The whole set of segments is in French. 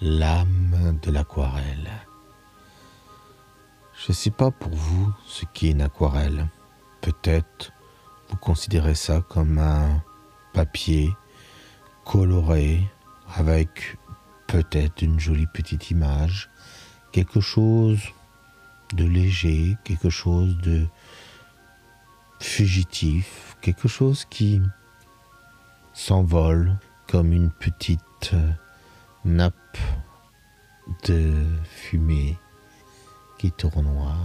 l'âme de l'aquarelle. Je ne sais pas pour vous ce qu'est une aquarelle. Peut-être vous considérez ça comme un papier coloré avec peut-être une jolie petite image, quelque chose de léger, quelque chose de fugitif, quelque chose qui s'envole comme une petite nappe de fumée qui tournoie.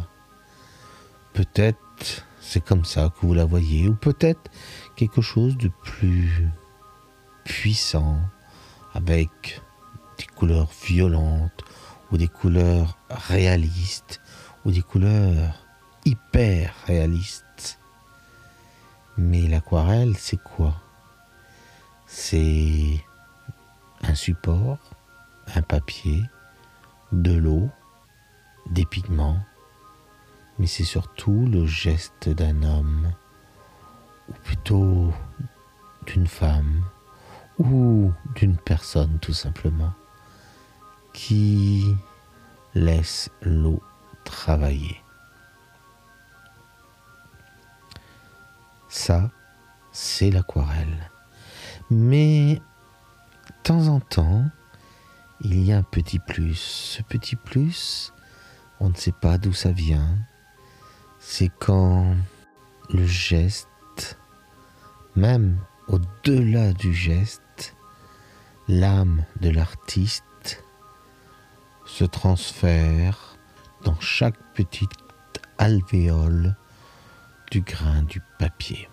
Peut-être c'est comme ça que vous la voyez, ou peut-être quelque chose de plus puissant, avec des couleurs violentes, ou des couleurs réalistes, ou des couleurs hyper réalistes. Mais l'aquarelle, c'est quoi? C'est un support, un papier, de l'eau, des pigments, mais c'est surtout le geste d'un homme, ou plutôt d'une femme, ou d'une personne tout simplement, qui laisse l'eau travailler. Ça, c'est l'aquarelle. Mais, temps en temps, il y a un petit plus. Ce petit plus, on ne sait pas d'où ça vient. C'est quand le geste, même au-delà du geste, l'âme de l'artiste se transfère dans chaque petite alvéole du grain du papier.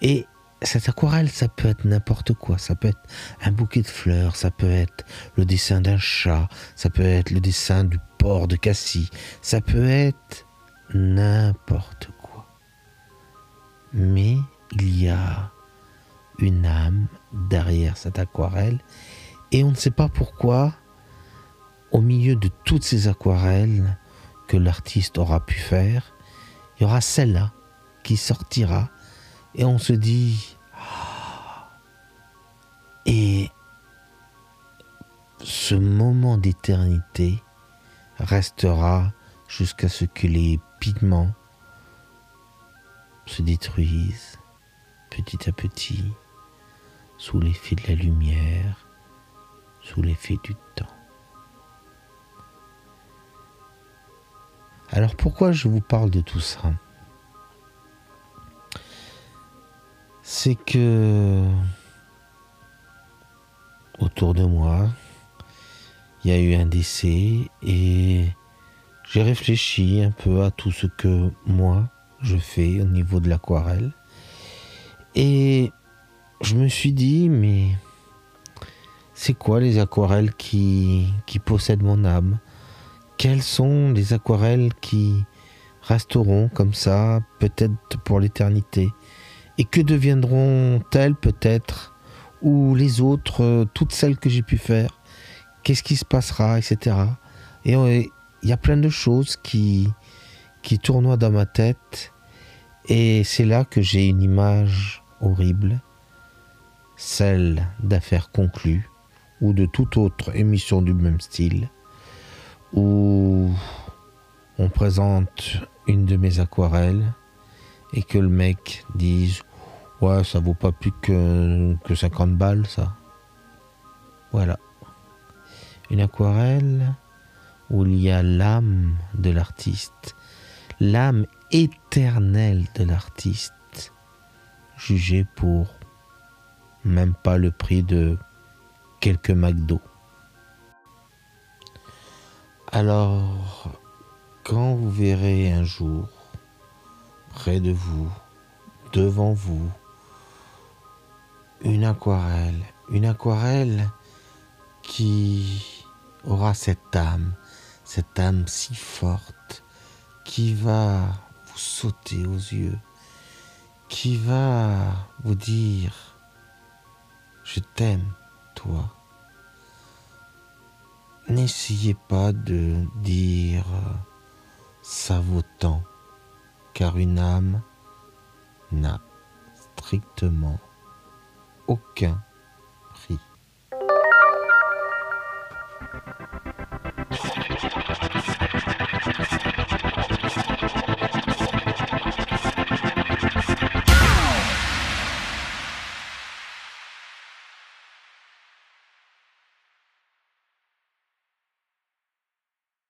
Et cette aquarelle, ça peut être n'importe quoi. Ça peut être un bouquet de fleurs, ça peut être le dessin d'un chat, ça peut être le dessin du port de Cassis, ça peut être n'importe quoi. Mais il y a une âme derrière cette aquarelle et on ne sait pas pourquoi, au milieu de toutes ces aquarelles que l'artiste aura pu faire, il y aura celle-là qui sortira et on se dit, ah. et ce moment d'éternité restera jusqu'à ce que les pigments se détruisent petit à petit sous l'effet de la lumière, sous l'effet du temps. Alors pourquoi je vous parle de tout ça? C'est que autour de moi, il y a eu un décès et j'ai réfléchi un peu à tout ce que moi je fais au niveau de l'aquarelle. Et je me suis dit, mais c'est quoi les aquarelles qui, qui possèdent mon âme? Quelles sont les aquarelles qui resteront comme ça, peut-être pour l'éternité? Et que deviendront-elles peut-être Ou les autres, euh, toutes celles que j'ai pu faire? Qu'est-ce qui se passera, etc. Et il y a plein de choses qui, qui tournoient dans ma tête. Et c'est là que j'ai une image horrible, celle d'affaires conclues ou de toute autre émission du même style, où on présente une de mes aquarelles et que le mec dise Ouais, ça vaut pas plus que, que 50 balles, ça. Voilà. Une aquarelle où il y a l'âme de l'artiste, l'âme éternelle de l'artiste, jugée pour même pas le prix de quelques McDo. Alors, quand vous verrez un jour près de vous, devant vous, une aquarelle, une aquarelle qui aura cette âme, cette âme si forte, qui va vous sauter aux yeux, qui va vous dire, je t'aime, toi. N'essayez pas de dire ça vaut tant car une âme n'a strictement aucun